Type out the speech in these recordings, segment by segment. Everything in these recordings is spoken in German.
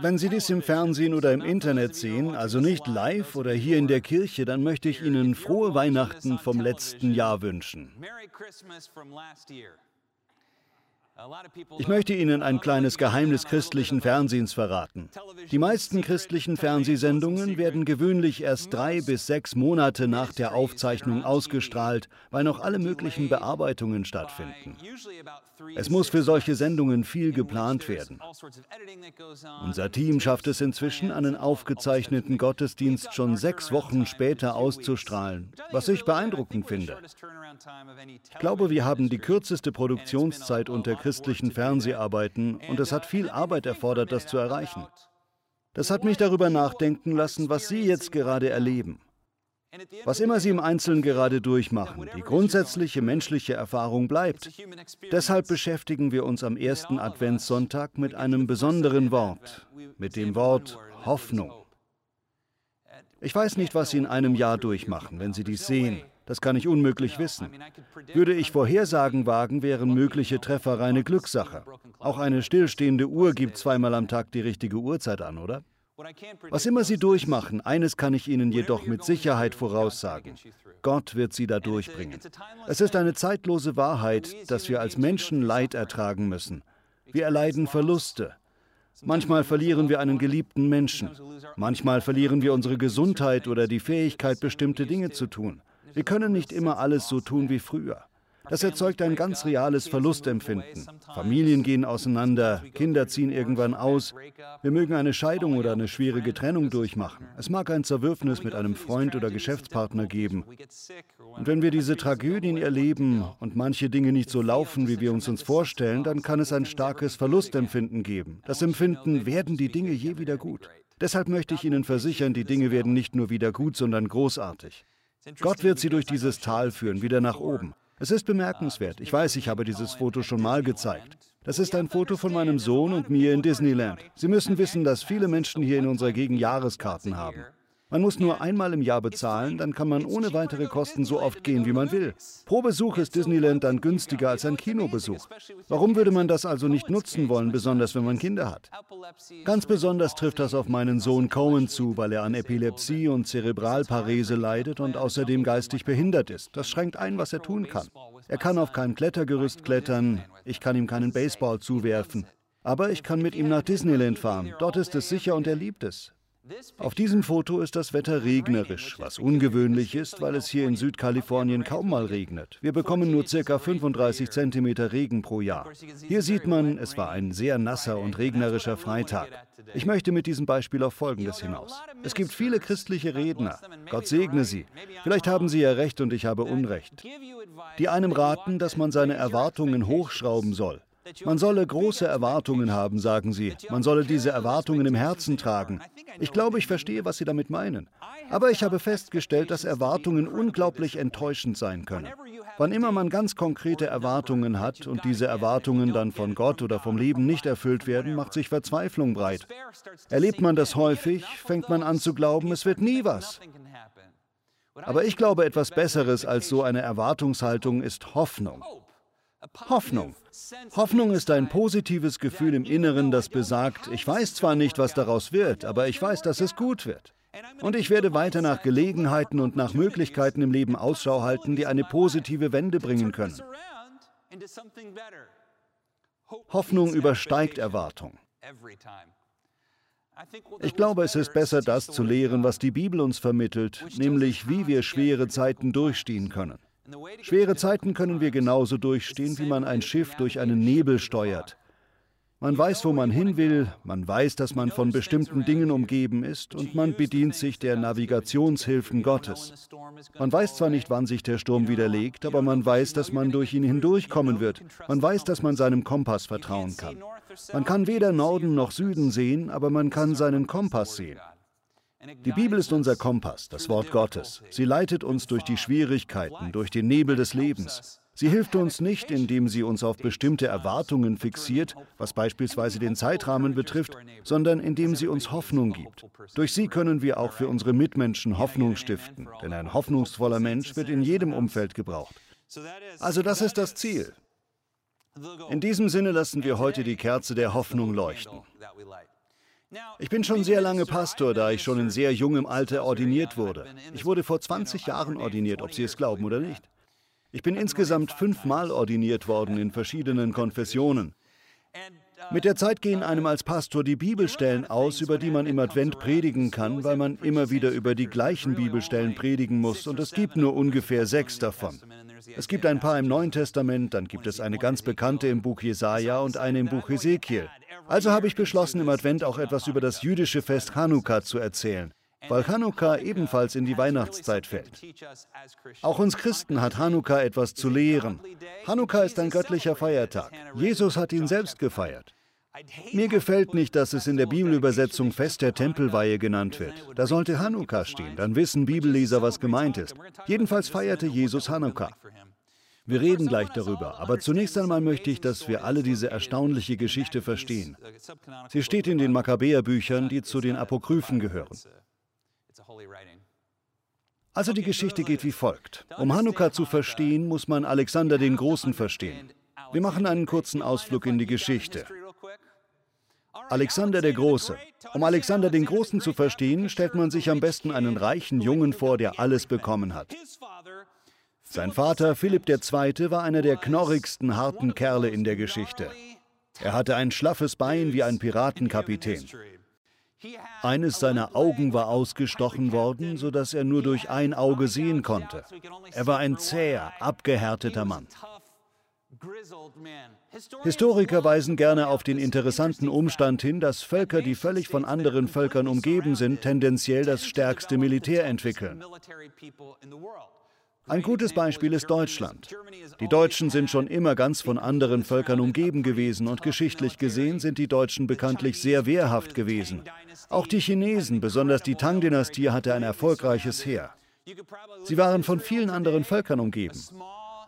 Wenn Sie dies im Fernsehen oder im Internet sehen, also nicht live oder hier in der Kirche, dann möchte ich Ihnen frohe Weihnachten vom letzten Jahr wünschen. Ich möchte Ihnen ein kleines Geheimnis christlichen Fernsehens verraten. Die meisten christlichen Fernsehsendungen werden gewöhnlich erst drei bis sechs Monate nach der Aufzeichnung ausgestrahlt, weil noch alle möglichen Bearbeitungen stattfinden. Es muss für solche Sendungen viel geplant werden. Unser Team schafft es inzwischen, einen aufgezeichneten Gottesdienst schon sechs Wochen später auszustrahlen, was ich beeindruckend finde. Ich glaube, wir haben die kürzeste Produktionszeit unter Christen christlichen Fernseharbeiten und es hat viel Arbeit erfordert, das zu erreichen. Das hat mich darüber nachdenken lassen, was Sie jetzt gerade erleben. Was immer Sie im Einzelnen gerade durchmachen, die grundsätzliche menschliche Erfahrung bleibt. Deshalb beschäftigen wir uns am ersten Adventssonntag mit einem besonderen Wort, mit dem Wort Hoffnung. Ich weiß nicht, was Sie in einem Jahr durchmachen, wenn Sie dies sehen. Das kann ich unmöglich wissen. Würde ich Vorhersagen wagen, wären mögliche Treffer reine Glückssache. Auch eine stillstehende Uhr gibt zweimal am Tag die richtige Uhrzeit an, oder? Was immer Sie durchmachen, eines kann ich Ihnen jedoch mit Sicherheit voraussagen. Gott wird Sie da durchbringen. Es ist eine zeitlose Wahrheit, dass wir als Menschen Leid ertragen müssen. Wir erleiden Verluste. Manchmal verlieren wir einen geliebten Menschen. Manchmal verlieren wir unsere Gesundheit oder die Fähigkeit, bestimmte Dinge zu tun. Wir können nicht immer alles so tun wie früher. Das erzeugt ein ganz reales Verlustempfinden. Familien gehen auseinander, Kinder ziehen irgendwann aus. Wir mögen eine Scheidung oder eine schwierige Trennung durchmachen. Es mag ein Zerwürfnis mit einem Freund oder Geschäftspartner geben. Und wenn wir diese Tragödien erleben und manche Dinge nicht so laufen, wie wir uns uns vorstellen, dann kann es ein starkes Verlustempfinden geben. Das Empfinden, werden die Dinge je wieder gut. Deshalb möchte ich Ihnen versichern, die Dinge werden nicht nur wieder gut, sondern großartig. Gott wird sie durch dieses Tal führen, wieder nach oben. Es ist bemerkenswert. Ich weiß, ich habe dieses Foto schon mal gezeigt. Das ist ein Foto von meinem Sohn und mir in Disneyland. Sie müssen wissen, dass viele Menschen hier in unserer Gegend Jahreskarten haben. Man muss nur einmal im Jahr bezahlen, dann kann man ohne weitere Kosten so oft gehen, wie man will. Pro Besuch ist Disneyland dann günstiger als ein Kinobesuch. Warum würde man das also nicht nutzen wollen, besonders wenn man Kinder hat? Ganz besonders trifft das auf meinen Sohn Cohen zu, weil er an Epilepsie und Zerebralparese leidet und außerdem geistig behindert ist. Das schränkt ein, was er tun kann. Er kann auf kein Klettergerüst klettern, ich kann ihm keinen Baseball zuwerfen. Aber ich kann mit ihm nach Disneyland fahren. Dort ist es sicher und er liebt es. Auf diesem Foto ist das Wetter regnerisch, was ungewöhnlich ist, weil es hier in Südkalifornien kaum mal regnet. Wir bekommen nur ca. 35 cm Regen pro Jahr. Hier sieht man, es war ein sehr nasser und regnerischer Freitag. Ich möchte mit diesem Beispiel auf Folgendes hinaus. Es gibt viele christliche Redner. Gott segne sie. Vielleicht haben sie ja recht und ich habe Unrecht. Die einem raten, dass man seine Erwartungen hochschrauben soll. Man solle große Erwartungen haben, sagen sie. Man solle diese Erwartungen im Herzen tragen. Ich glaube, ich verstehe, was Sie damit meinen. Aber ich habe festgestellt, dass Erwartungen unglaublich enttäuschend sein können. Wann immer man ganz konkrete Erwartungen hat und diese Erwartungen dann von Gott oder vom Leben nicht erfüllt werden, macht sich Verzweiflung breit. Erlebt man das häufig, fängt man an zu glauben, es wird nie was. Aber ich glaube, etwas Besseres als so eine Erwartungshaltung ist Hoffnung. Hoffnung. Hoffnung ist ein positives Gefühl im Inneren, das besagt, ich weiß zwar nicht, was daraus wird, aber ich weiß, dass es gut wird. Und ich werde weiter nach Gelegenheiten und nach Möglichkeiten im Leben Ausschau halten, die eine positive Wende bringen können. Hoffnung übersteigt Erwartung. Ich glaube, es ist besser, das zu lehren, was die Bibel uns vermittelt, nämlich wie wir schwere Zeiten durchstehen können. Schwere Zeiten können wir genauso durchstehen, wie man ein Schiff durch einen Nebel steuert. Man weiß, wo man hin will, man weiß, dass man von bestimmten Dingen umgeben ist und man bedient sich der Navigationshilfen Gottes. Man weiß zwar nicht, wann sich der Sturm widerlegt, aber man weiß, dass man durch ihn hindurchkommen wird. Man weiß, dass man seinem Kompass vertrauen kann. Man kann weder Norden noch Süden sehen, aber man kann seinen Kompass sehen. Die Bibel ist unser Kompass, das Wort Gottes. Sie leitet uns durch die Schwierigkeiten, durch den Nebel des Lebens. Sie hilft uns nicht, indem sie uns auf bestimmte Erwartungen fixiert, was beispielsweise den Zeitrahmen betrifft, sondern indem sie uns Hoffnung gibt. Durch sie können wir auch für unsere Mitmenschen Hoffnung stiften, denn ein hoffnungsvoller Mensch wird in jedem Umfeld gebraucht. Also das ist das Ziel. In diesem Sinne lassen wir heute die Kerze der Hoffnung leuchten. Ich bin schon sehr lange Pastor, da ich schon in sehr jungem Alter ordiniert wurde. Ich wurde vor 20 Jahren ordiniert, ob Sie es glauben oder nicht. Ich bin insgesamt fünfmal ordiniert worden in verschiedenen Konfessionen. Mit der Zeit gehen einem als Pastor die Bibelstellen aus, über die man im Advent predigen kann, weil man immer wieder über die gleichen Bibelstellen predigen muss, und es gibt nur ungefähr sechs davon. Es gibt ein paar im Neuen Testament, dann gibt es eine ganz bekannte im Buch Jesaja und eine im Buch Ezekiel. Also habe ich beschlossen, im Advent auch etwas über das jüdische Fest Chanukka zu erzählen, weil Chanukka ebenfalls in die Weihnachtszeit fällt. Auch uns Christen hat Chanukka etwas zu lehren. Chanukka ist ein göttlicher Feiertag. Jesus hat ihn selbst gefeiert. Mir gefällt nicht, dass es in der Bibelübersetzung Fest der Tempelweihe genannt wird. Da sollte Hanukkah stehen, dann wissen Bibelleser, was gemeint ist. Jedenfalls feierte Jesus Hanukkah. Wir reden gleich darüber, aber zunächst einmal möchte ich, dass wir alle diese erstaunliche Geschichte verstehen. Sie steht in den Makkabäerbüchern, die zu den Apokryphen gehören. Also die Geschichte geht wie folgt. Um Hanukkah zu verstehen, muss man Alexander den Großen verstehen. Wir machen einen kurzen Ausflug in die Geschichte. Alexander der Große. Um Alexander den Großen zu verstehen, stellt man sich am besten einen reichen Jungen vor, der alles bekommen hat. Sein Vater Philipp II. war einer der knorrigsten, harten Kerle in der Geschichte. Er hatte ein schlaffes Bein wie ein Piratenkapitän. Eines seiner Augen war ausgestochen worden, sodass er nur durch ein Auge sehen konnte. Er war ein zäher, abgehärteter Mann. Historiker weisen gerne auf den interessanten Umstand hin, dass Völker, die völlig von anderen Völkern umgeben sind, tendenziell das stärkste Militär entwickeln. Ein gutes Beispiel ist Deutschland. Die Deutschen sind schon immer ganz von anderen Völkern umgeben gewesen und geschichtlich gesehen sind die Deutschen bekanntlich sehr wehrhaft gewesen. Auch die Chinesen, besonders die Tang-Dynastie, hatte ein erfolgreiches Heer. Sie waren von vielen anderen Völkern umgeben.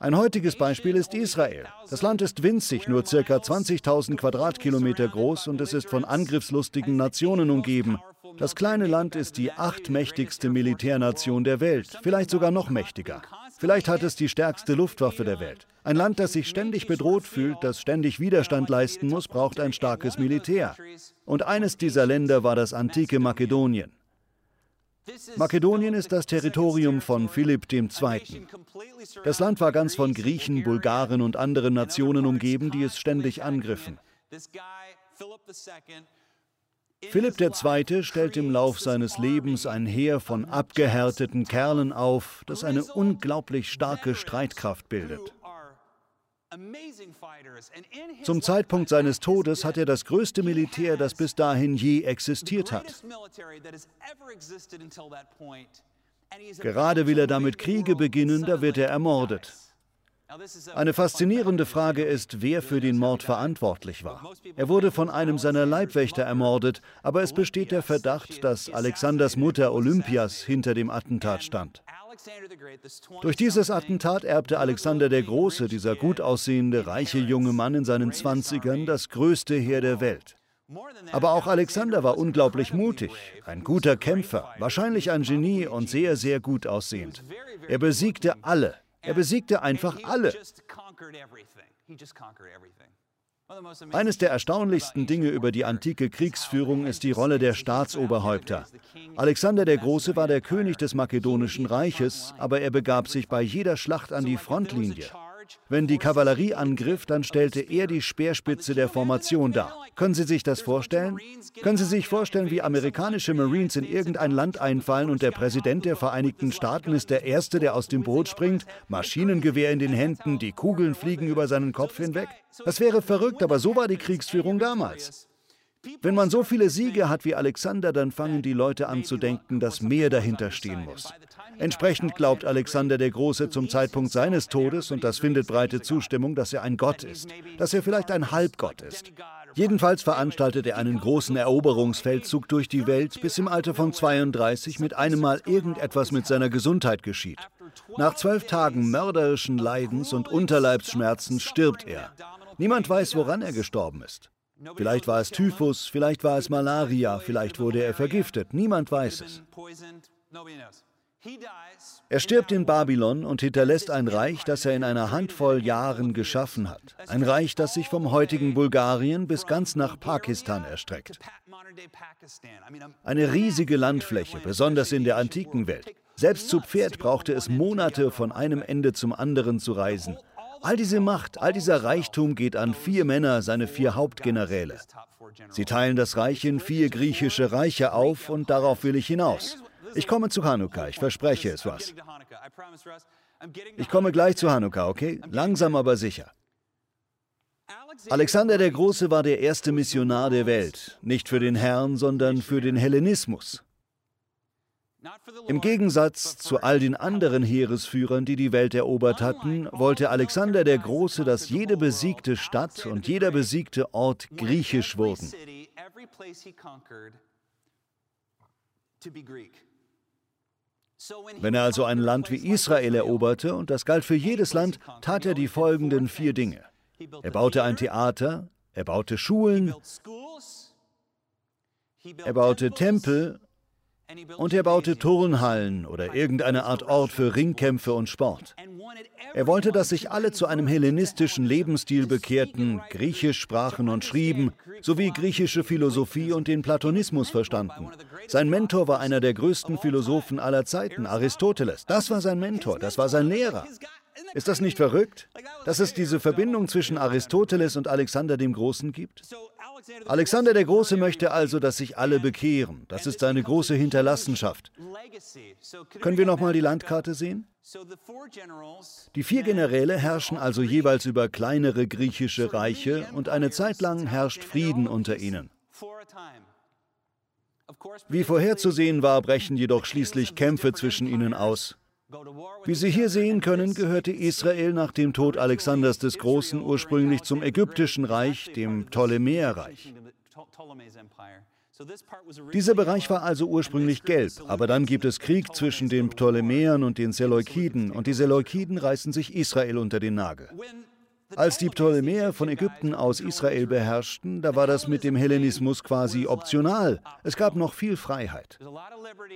Ein heutiges Beispiel ist Israel. Das Land ist winzig, nur ca. 20.000 Quadratkilometer groß und es ist von angriffslustigen Nationen umgeben. Das kleine Land ist die achtmächtigste Militärnation der Welt, vielleicht sogar noch mächtiger. Vielleicht hat es die stärkste Luftwaffe der Welt. Ein Land, das sich ständig bedroht fühlt, das ständig Widerstand leisten muss, braucht ein starkes Militär. Und eines dieser Länder war das antike Makedonien. Makedonien ist das Territorium von Philipp II. Das Land war ganz von Griechen, Bulgaren und anderen Nationen umgeben, die es ständig angriffen. Philipp II. stellt im Lauf seines Lebens ein Heer von abgehärteten Kerlen auf, das eine unglaublich starke Streitkraft bildet. Zum Zeitpunkt seines Todes hat er das größte Militär, das bis dahin je existiert hat. Gerade will er damit Kriege beginnen, da wird er ermordet. Eine faszinierende Frage ist, wer für den Mord verantwortlich war. Er wurde von einem seiner Leibwächter ermordet, aber es besteht der Verdacht, dass Alexanders Mutter Olympias hinter dem Attentat stand. Durch dieses Attentat erbte Alexander der Große, dieser gut aussehende, reiche junge Mann in seinen Zwanzigern, das größte Heer der Welt. Aber auch Alexander war unglaublich mutig, ein guter Kämpfer, wahrscheinlich ein Genie und sehr, sehr gut aussehend. Er besiegte alle. Er besiegte einfach alle. Eines der erstaunlichsten Dinge über die antike Kriegsführung ist die Rolle der Staatsoberhäupter. Alexander der Große war der König des makedonischen Reiches, aber er begab sich bei jeder Schlacht an die Frontlinie. Wenn die Kavallerie angriff, dann stellte er die Speerspitze der Formation dar. Können Sie sich das vorstellen? Können Sie sich vorstellen, wie amerikanische Marines in irgendein Land einfallen und der Präsident der Vereinigten Staaten ist der Erste, der aus dem Boot springt, Maschinengewehr in den Händen, die Kugeln fliegen über seinen Kopf hinweg? Das wäre verrückt, aber so war die Kriegsführung damals. Wenn man so viele Siege hat wie Alexander, dann fangen die Leute an zu denken, dass mehr dahinter stehen muss. Entsprechend glaubt Alexander der Große zum Zeitpunkt seines Todes, und das findet breite Zustimmung, dass er ein Gott ist, dass er vielleicht ein Halbgott ist. Jedenfalls veranstaltet er einen großen Eroberungsfeldzug durch die Welt, bis im Alter von 32 mit einem Mal irgendetwas mit seiner Gesundheit geschieht. Nach zwölf Tagen mörderischen Leidens und Unterleibsschmerzen stirbt er. Niemand weiß, woran er gestorben ist. Vielleicht war es Typhus, vielleicht war es Malaria, vielleicht wurde er vergiftet. Niemand weiß es. Er stirbt in Babylon und hinterlässt ein Reich, das er in einer Handvoll Jahren geschaffen hat. Ein Reich, das sich vom heutigen Bulgarien bis ganz nach Pakistan erstreckt. Eine riesige Landfläche, besonders in der antiken Welt. Selbst zu Pferd brauchte es Monate, von einem Ende zum anderen zu reisen. All diese Macht, all dieser Reichtum geht an vier Männer, seine vier Hauptgeneräle. Sie teilen das Reich in vier griechische Reiche auf und darauf will ich hinaus. Ich komme zu Hanukkah, ich verspreche es was. Ich komme gleich zu Hanukkah, okay? Langsam aber sicher. Alexander der Große war der erste Missionar der Welt, nicht für den Herrn, sondern für den Hellenismus. Im Gegensatz zu all den anderen Heeresführern, die die Welt erobert hatten, wollte Alexander der Große, dass jede besiegte Stadt und jeder besiegte Ort griechisch wurden. Wenn er also ein Land wie Israel eroberte, und das galt für jedes Land, tat er die folgenden vier Dinge. Er baute ein Theater, er baute Schulen, er baute Tempel und er baute Turnhallen oder irgendeine Art Ort für Ringkämpfe und Sport. Er wollte, dass sich alle zu einem hellenistischen Lebensstil bekehrten, Griechisch sprachen und schrieben, sowie griechische Philosophie und den Platonismus verstanden. Sein Mentor war einer der größten Philosophen aller Zeiten, Aristoteles. Das war sein Mentor, das war sein Lehrer. Ist das nicht verrückt, dass es diese Verbindung zwischen Aristoteles und Alexander dem Großen gibt? Alexander der Große möchte also, dass sich alle bekehren. Das ist seine große Hinterlassenschaft. Können wir nochmal die Landkarte sehen? Die vier Generäle herrschen also jeweils über kleinere griechische Reiche und eine Zeit lang herrscht Frieden unter ihnen. Wie vorherzusehen war, brechen jedoch schließlich Kämpfe zwischen ihnen aus. Wie Sie hier sehen können, gehörte Israel nach dem Tod Alexanders des Großen ursprünglich zum ägyptischen Reich, dem Ptolemäerreich. Dieser Bereich war also ursprünglich gelb, aber dann gibt es Krieg zwischen den Ptolemäern und den Seleukiden und die Seleukiden reißen sich Israel unter den Nagel. Als die Ptolemäer von Ägypten aus Israel beherrschten, da war das mit dem Hellenismus quasi optional. Es gab noch viel Freiheit.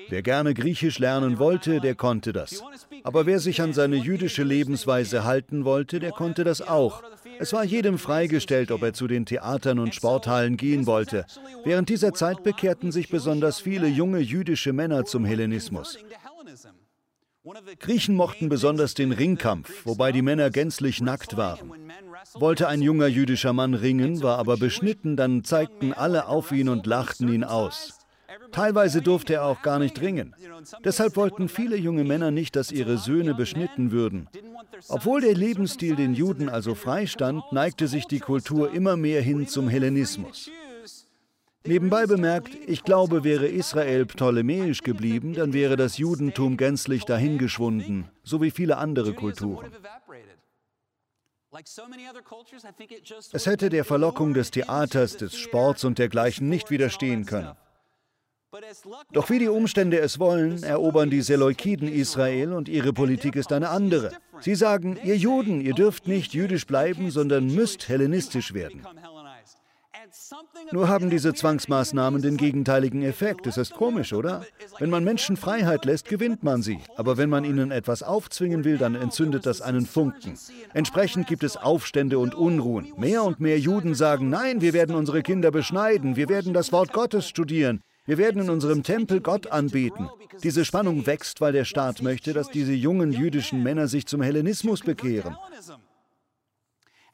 Wer gerne Griechisch lernen wollte, der konnte das. Aber wer sich an seine jüdische Lebensweise halten wollte, der konnte das auch. Es war jedem freigestellt, ob er zu den Theatern und Sporthallen gehen wollte. Während dieser Zeit bekehrten sich besonders viele junge jüdische Männer zum Hellenismus. Griechen mochten besonders den Ringkampf, wobei die Männer gänzlich nackt waren. Wollte ein junger jüdischer Mann ringen, war aber beschnitten, dann zeigten alle auf ihn und lachten ihn aus. Teilweise durfte er auch gar nicht ringen. Deshalb wollten viele junge Männer nicht, dass ihre Söhne beschnitten würden. Obwohl der Lebensstil den Juden also freistand, neigte sich die Kultur immer mehr hin zum Hellenismus. Nebenbei bemerkt, ich glaube, wäre Israel ptolemäisch geblieben, dann wäre das Judentum gänzlich dahingeschwunden, so wie viele andere Kulturen. Es hätte der Verlockung des Theaters, des Sports und dergleichen nicht widerstehen können. Doch wie die Umstände es wollen, erobern die Seleukiden Israel und ihre Politik ist eine andere. Sie sagen, ihr Juden, ihr dürft nicht jüdisch bleiben, sondern müsst hellenistisch werden. Nur haben diese Zwangsmaßnahmen den gegenteiligen Effekt. Es ist komisch, oder? Wenn man Menschen Freiheit lässt, gewinnt man sie. Aber wenn man ihnen etwas aufzwingen will, dann entzündet das einen Funken. Entsprechend gibt es Aufstände und Unruhen. Mehr und mehr Juden sagen, nein, wir werden unsere Kinder beschneiden, wir werden das Wort Gottes studieren, wir werden in unserem Tempel Gott anbeten. Diese Spannung wächst, weil der Staat möchte, dass diese jungen jüdischen Männer sich zum Hellenismus bekehren.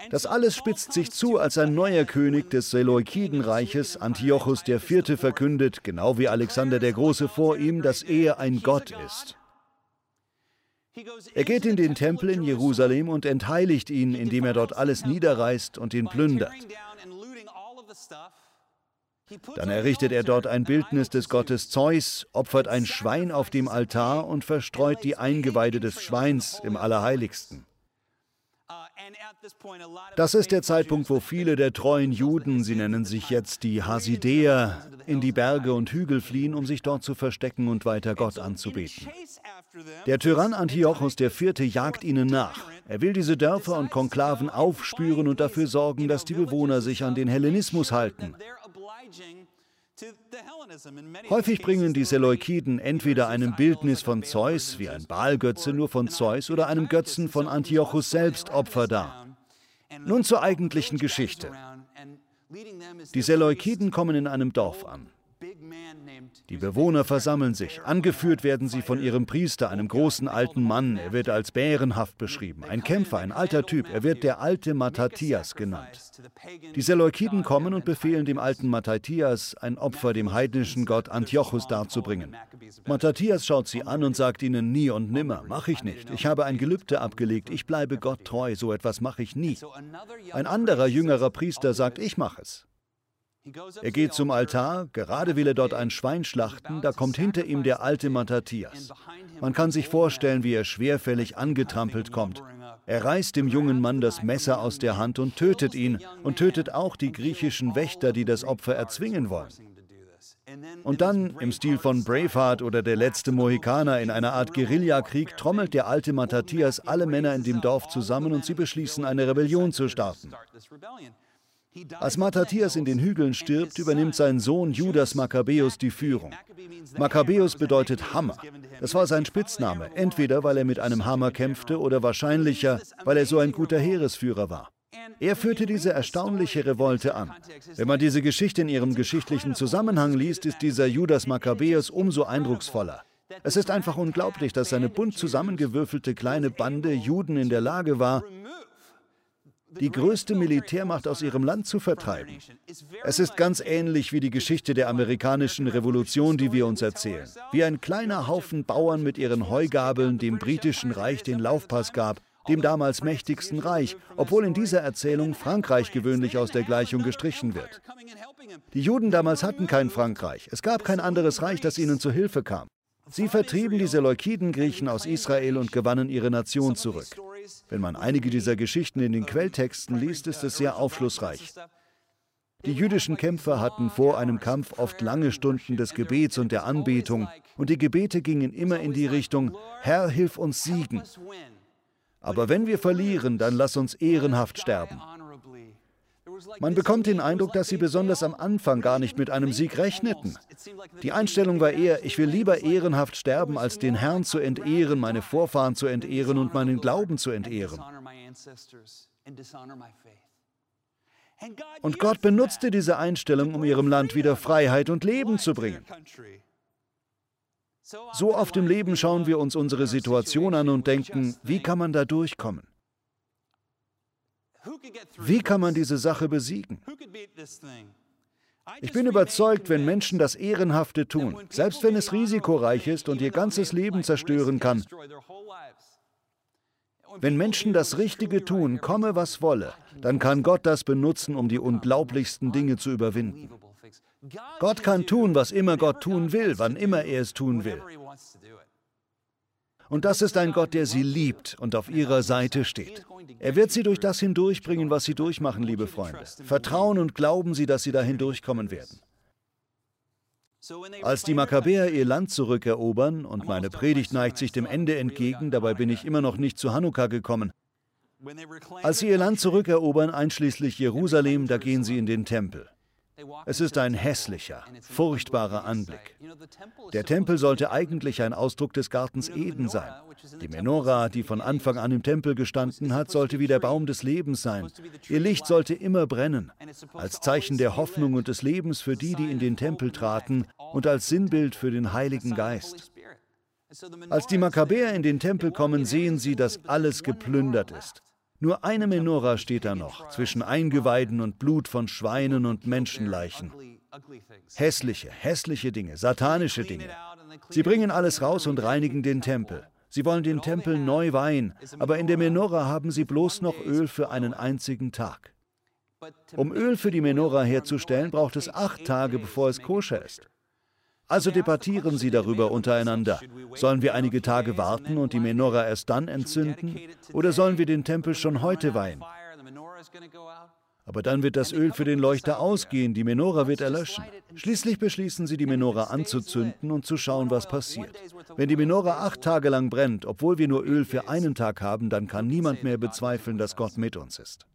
Das alles spitzt sich zu, als ein neuer König des Seleukidenreiches, Antiochus IV., verkündet, genau wie Alexander der Große vor ihm, dass er ein Gott ist. Er geht in den Tempel in Jerusalem und entheiligt ihn, indem er dort alles niederreißt und ihn plündert. Dann errichtet er dort ein Bildnis des Gottes Zeus, opfert ein Schwein auf dem Altar und verstreut die Eingeweide des Schweins im Allerheiligsten. Das ist der Zeitpunkt, wo viele der treuen Juden, sie nennen sich jetzt die Hasidäer, in die Berge und Hügel fliehen, um sich dort zu verstecken und weiter Gott anzubeten. Der Tyrann Antiochus IV. jagt ihnen nach. Er will diese Dörfer und Konklaven aufspüren und dafür sorgen, dass die Bewohner sich an den Hellenismus halten. Häufig bringen die Seleukiden entweder einem Bildnis von Zeus, wie ein Baalgötze nur von Zeus, oder einem Götzen von Antiochus selbst Opfer dar. Nun zur eigentlichen Geschichte. Die Seleukiden kommen in einem Dorf an. Die Bewohner versammeln sich. Angeführt werden sie von ihrem Priester, einem großen alten Mann. Er wird als bärenhaft beschrieben. Ein Kämpfer, ein alter Typ. Er wird der alte Mattathias genannt. Die Seleukiden kommen und befehlen dem alten Mattathias, ein Opfer dem heidnischen Gott Antiochus darzubringen. Mattathias schaut sie an und sagt ihnen nie und nimmer, mach ich nicht. Ich habe ein Gelübde abgelegt, ich bleibe Gott treu, so etwas mache ich nie. Ein anderer jüngerer Priester sagt, ich mache es. Er geht zum Altar, gerade will er dort ein Schwein schlachten, da kommt hinter ihm der alte Mattathias. Man kann sich vorstellen, wie er schwerfällig angetrampelt kommt. Er reißt dem jungen Mann das Messer aus der Hand und tötet ihn und tötet auch die griechischen Wächter, die das Opfer erzwingen wollen. Und dann, im Stil von Braveheart oder der letzte Mohikaner in einer Art Guerillakrieg, trommelt der alte Mattathias alle Männer in dem Dorf zusammen und sie beschließen, eine Rebellion zu starten. Als Mattathias in den Hügeln stirbt, übernimmt sein Sohn Judas Makkabäus die Führung. Makkabäus bedeutet Hammer. Das war sein Spitzname, entweder weil er mit einem Hammer kämpfte oder wahrscheinlicher, weil er so ein guter Heeresführer war. Er führte diese erstaunliche Revolte an. Wenn man diese Geschichte in ihrem geschichtlichen Zusammenhang liest, ist dieser Judas Makkabäus umso eindrucksvoller. Es ist einfach unglaublich, dass seine bunt zusammengewürfelte kleine Bande Juden in der Lage war, die größte Militärmacht aus ihrem Land zu vertreiben. Es ist ganz ähnlich wie die Geschichte der amerikanischen Revolution, die wir uns erzählen. Wie ein kleiner Haufen Bauern mit ihren Heugabeln dem britischen Reich den Laufpass gab, dem damals mächtigsten Reich, obwohl in dieser Erzählung Frankreich gewöhnlich aus der Gleichung gestrichen wird. Die Juden damals hatten kein Frankreich. Es gab kein anderes Reich, das ihnen zu Hilfe kam. Sie vertrieben die Seleukiden-Griechen aus Israel und gewannen ihre Nation zurück. Wenn man einige dieser Geschichten in den Quelltexten liest, ist es sehr aufschlussreich. Die jüdischen Kämpfer hatten vor einem Kampf oft lange Stunden des Gebets und der Anbetung, und die Gebete gingen immer in die Richtung, Herr, hilf uns siegen. Aber wenn wir verlieren, dann lass uns ehrenhaft sterben. Man bekommt den Eindruck, dass sie besonders am Anfang gar nicht mit einem Sieg rechneten. Die Einstellung war eher, ich will lieber ehrenhaft sterben, als den Herrn zu entehren, meine Vorfahren zu entehren und meinen Glauben zu entehren. Und Gott benutzte diese Einstellung, um ihrem Land wieder Freiheit und Leben zu bringen. So oft im Leben schauen wir uns unsere Situation an und denken, wie kann man da durchkommen? Wie kann man diese Sache besiegen? Ich bin überzeugt, wenn Menschen das Ehrenhafte tun, selbst wenn es risikoreich ist und ihr ganzes Leben zerstören kann, wenn Menschen das Richtige tun, komme was wolle, dann kann Gott das benutzen, um die unglaublichsten Dinge zu überwinden. Gott kann tun, was immer Gott tun will, wann immer er es tun will. Und das ist ein Gott, der sie liebt und auf ihrer Seite steht. Er wird sie durch das hindurchbringen, was sie durchmachen, liebe Freunde. Vertrauen und glauben Sie, dass sie da hindurchkommen werden. Als die Makkabäer ihr Land zurückerobern, und meine Predigt neigt sich dem Ende entgegen, dabei bin ich immer noch nicht zu Hanukkah gekommen. Als sie ihr Land zurückerobern, einschließlich Jerusalem, da gehen sie in den Tempel. Es ist ein hässlicher, furchtbarer Anblick. Der Tempel sollte eigentlich ein Ausdruck des Gartens Eden sein. Die Menora, die von Anfang an im Tempel gestanden hat, sollte wie der Baum des Lebens sein. Ihr Licht sollte immer brennen, als Zeichen der Hoffnung und des Lebens für die, die in den Tempel traten und als Sinnbild für den Heiligen Geist. Als die Makkabäer in den Tempel kommen, sehen sie, dass alles geplündert ist. Nur eine Menora steht da noch, zwischen Eingeweiden und Blut von Schweinen und Menschenleichen. Hässliche, hässliche Dinge, satanische Dinge. Sie bringen alles raus und reinigen den Tempel. Sie wollen den Tempel neu weihen, aber in der Menora haben sie bloß noch Öl für einen einzigen Tag. Um Öl für die Menora herzustellen, braucht es acht Tage, bevor es koscher ist. Also debattieren sie darüber untereinander. Sollen wir einige Tage warten und die Menora erst dann entzünden? Oder sollen wir den Tempel schon heute weihen? Aber dann wird das Öl für den Leuchter ausgehen, die Menora wird erlöschen. Schließlich beschließen sie, die Menora anzuzünden und zu schauen, was passiert. Wenn die Menora acht Tage lang brennt, obwohl wir nur Öl für einen Tag haben, dann kann niemand mehr bezweifeln, dass Gott mit uns ist.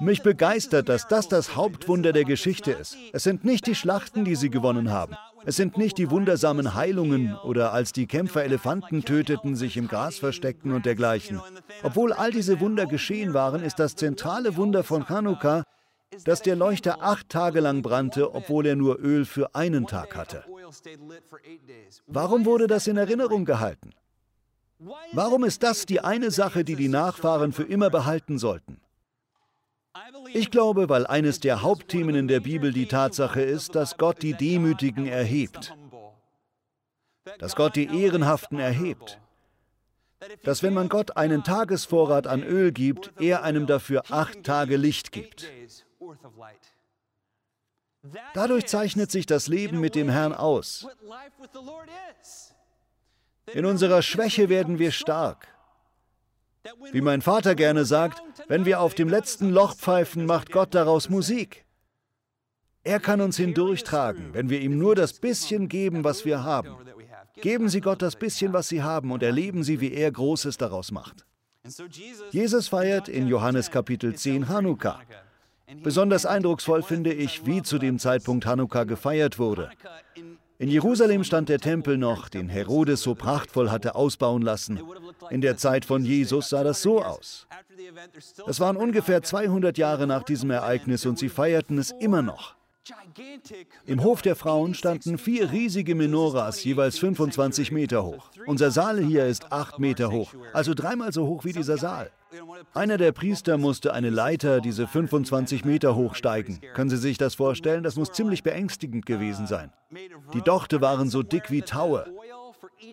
Mich begeistert, dass das das Hauptwunder der Geschichte ist. Es sind nicht die Schlachten, die sie gewonnen haben. Es sind nicht die wundersamen Heilungen oder als die Kämpfer Elefanten töteten, sich im Gras versteckten und dergleichen. Obwohl all diese Wunder geschehen waren, ist das zentrale Wunder von Chanukka, dass der Leuchter acht Tage lang brannte, obwohl er nur Öl für einen Tag hatte. Warum wurde das in Erinnerung gehalten? Warum ist das die eine Sache, die die Nachfahren für immer behalten sollten? Ich glaube, weil eines der Hauptthemen in der Bibel die Tatsache ist, dass Gott die Demütigen erhebt, dass Gott die Ehrenhaften erhebt, dass wenn man Gott einen Tagesvorrat an Öl gibt, er einem dafür acht Tage Licht gibt. Dadurch zeichnet sich das Leben mit dem Herrn aus. In unserer Schwäche werden wir stark. Wie mein Vater gerne sagt, wenn wir auf dem letzten Loch pfeifen, macht Gott daraus Musik. Er kann uns hindurchtragen, wenn wir ihm nur das bisschen geben, was wir haben. Geben Sie Gott das bisschen, was Sie haben, und erleben Sie, wie er Großes daraus macht. Jesus feiert in Johannes Kapitel 10 Hanukkah. Besonders eindrucksvoll finde ich, wie zu dem Zeitpunkt Hanukkah gefeiert wurde. In Jerusalem stand der Tempel noch, den Herodes so prachtvoll hatte ausbauen lassen. In der Zeit von Jesus sah das so aus. Es waren ungefähr 200 Jahre nach diesem Ereignis und sie feierten es immer noch. Im Hof der Frauen standen vier riesige Menoras, jeweils 25 Meter hoch. Unser Saal hier ist acht Meter hoch, also dreimal so hoch wie dieser Saal. Einer der Priester musste eine Leiter diese 25 Meter hoch steigen. Können Sie sich das vorstellen? Das muss ziemlich beängstigend gewesen sein. Die Dochte waren so dick wie Taue.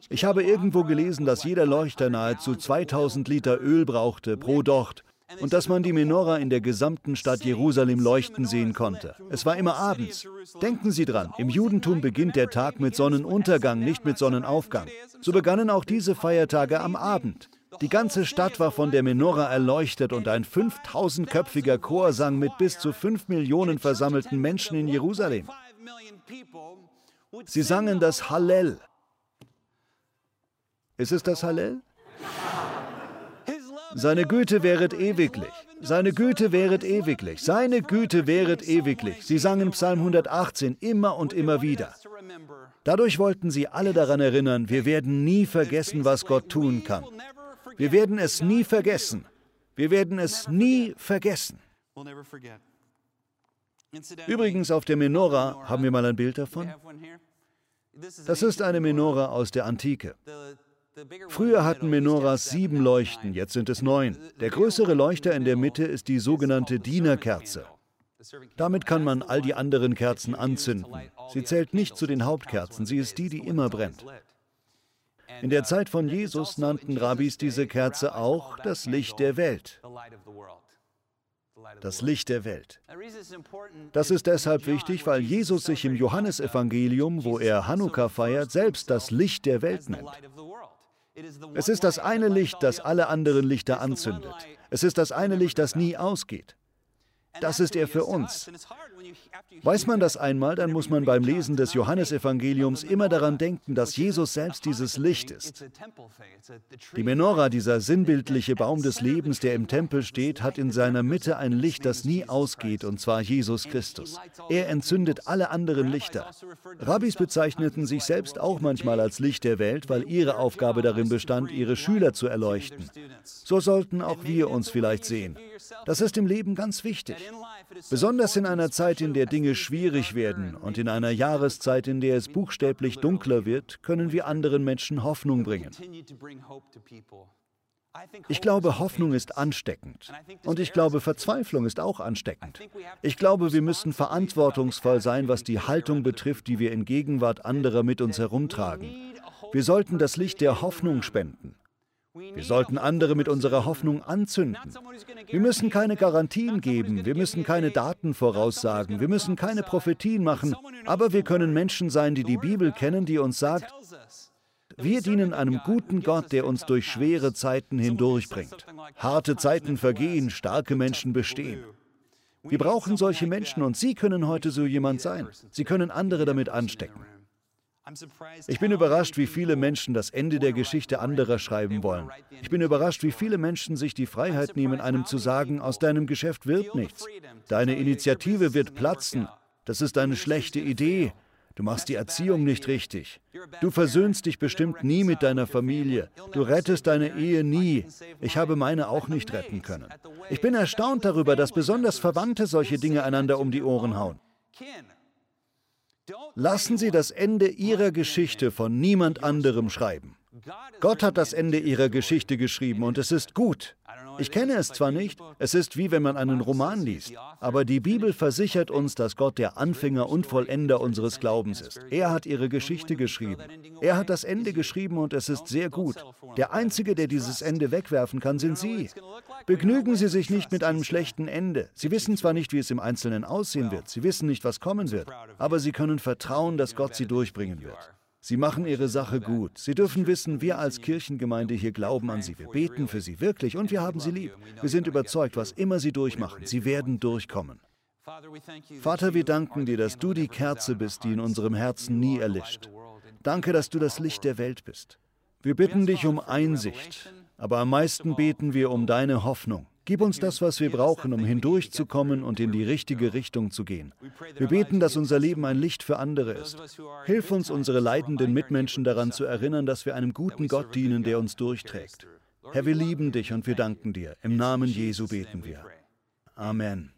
Ich habe irgendwo gelesen, dass jeder Leuchter nahezu 2000 Liter Öl brauchte pro Docht und dass man die Menora in der gesamten Stadt Jerusalem leuchten sehen konnte. Es war immer abends. Denken Sie dran, im Judentum beginnt der Tag mit Sonnenuntergang, nicht mit Sonnenaufgang. So begannen auch diese Feiertage am Abend. Die ganze Stadt war von der Menora erleuchtet und ein 5000-köpfiger Chor sang mit bis zu 5 Millionen versammelten Menschen in Jerusalem. Sie sangen das Hallel. Ist es das Hallel? Seine Güte wäret ewiglich. Seine Güte wäret ewiglich. Seine Güte wäret ewiglich. Sie sangen Psalm 118 immer und immer wieder. Dadurch wollten sie alle daran erinnern, wir werden nie vergessen, was Gott tun kann. Wir werden es nie vergessen. Wir werden es nie vergessen. Übrigens, auf der Menora haben wir mal ein Bild davon. Das ist eine Menora aus der Antike. Früher hatten Menoras sieben Leuchten, jetzt sind es neun. Der größere Leuchter in der Mitte ist die sogenannte Dienerkerze. Damit kann man all die anderen Kerzen anzünden. Sie zählt nicht zu den Hauptkerzen, sie ist die, die immer brennt. In der Zeit von Jesus nannten Rabbis diese Kerze auch das Licht der Welt. Das Licht der Welt. Das ist deshalb wichtig, weil Jesus sich im Johannesevangelium, wo er Hanukkah feiert, selbst das Licht der Welt nennt. Es ist das eine Licht, das alle anderen Lichter anzündet. Es ist das eine Licht, das nie ausgeht. Das ist er für uns. Weiß man das einmal, dann muss man beim Lesen des Johannesevangeliums immer daran denken, dass Jesus selbst dieses Licht ist. Die Menora, dieser sinnbildliche Baum des Lebens, der im Tempel steht, hat in seiner Mitte ein Licht, das nie ausgeht, und zwar Jesus Christus. Er entzündet alle anderen Lichter. Rabbis bezeichneten sich selbst auch manchmal als Licht der Welt, weil ihre Aufgabe darin bestand, ihre Schüler zu erleuchten. So sollten auch wir uns vielleicht sehen. Das ist im Leben ganz wichtig. Besonders in einer Zeit, in der Dinge schwierig werden und in einer Jahreszeit, in der es buchstäblich dunkler wird, können wir anderen Menschen Hoffnung bringen. Ich glaube, Hoffnung ist ansteckend. Und ich glaube, Verzweiflung ist auch ansteckend. Ich glaube, wir müssen verantwortungsvoll sein, was die Haltung betrifft, die wir in Gegenwart anderer mit uns herumtragen. Wir sollten das Licht der Hoffnung spenden. Wir sollten andere mit unserer Hoffnung anzünden. Wir müssen keine Garantien geben, wir müssen keine Daten voraussagen, wir müssen keine Prophetien machen, aber wir können Menschen sein, die die Bibel kennen, die uns sagt, wir dienen einem guten Gott, der uns durch schwere Zeiten hindurchbringt. Harte Zeiten vergehen, starke Menschen bestehen. Wir brauchen solche Menschen und Sie können heute so jemand sein. Sie können andere damit anstecken. Ich bin überrascht, wie viele Menschen das Ende der Geschichte anderer schreiben wollen. Ich bin überrascht, wie viele Menschen sich die Freiheit nehmen, einem zu sagen, aus deinem Geschäft wird nichts. Deine Initiative wird platzen. Das ist eine schlechte Idee. Du machst die Erziehung nicht richtig. Du versöhnst dich bestimmt nie mit deiner Familie. Du rettest deine Ehe nie. Ich habe meine auch nicht retten können. Ich bin erstaunt darüber, dass besonders Verwandte solche Dinge einander um die Ohren hauen. Lassen Sie das Ende Ihrer Geschichte von niemand anderem schreiben. Gott hat das Ende Ihrer Geschichte geschrieben und es ist gut. Ich kenne es zwar nicht, es ist wie wenn man einen Roman liest, aber die Bibel versichert uns, dass Gott der Anfänger und Vollender unseres Glaubens ist. Er hat ihre Geschichte geschrieben. Er hat das Ende geschrieben und es ist sehr gut. Der Einzige, der dieses Ende wegwerfen kann, sind Sie. Begnügen Sie sich nicht mit einem schlechten Ende. Sie wissen zwar nicht, wie es im Einzelnen aussehen wird, Sie wissen nicht, was kommen wird, aber Sie können vertrauen, dass Gott Sie durchbringen wird. Sie machen ihre Sache gut. Sie dürfen wissen, wir als Kirchengemeinde hier glauben an Sie. Wir beten für Sie wirklich und wir haben Sie lieb. Wir sind überzeugt, was immer Sie durchmachen, Sie werden durchkommen. Vater, wir danken dir, dass du die Kerze bist, die in unserem Herzen nie erlischt. Danke, dass du das Licht der Welt bist. Wir bitten dich um Einsicht, aber am meisten beten wir um deine Hoffnung. Gib uns das, was wir brauchen, um hindurchzukommen und in die richtige Richtung zu gehen. Wir beten, dass unser Leben ein Licht für andere ist. Hilf uns, unsere leidenden Mitmenschen daran zu erinnern, dass wir einem guten Gott dienen, der uns durchträgt. Herr, wir lieben dich und wir danken dir. Im Namen Jesu beten wir. Amen.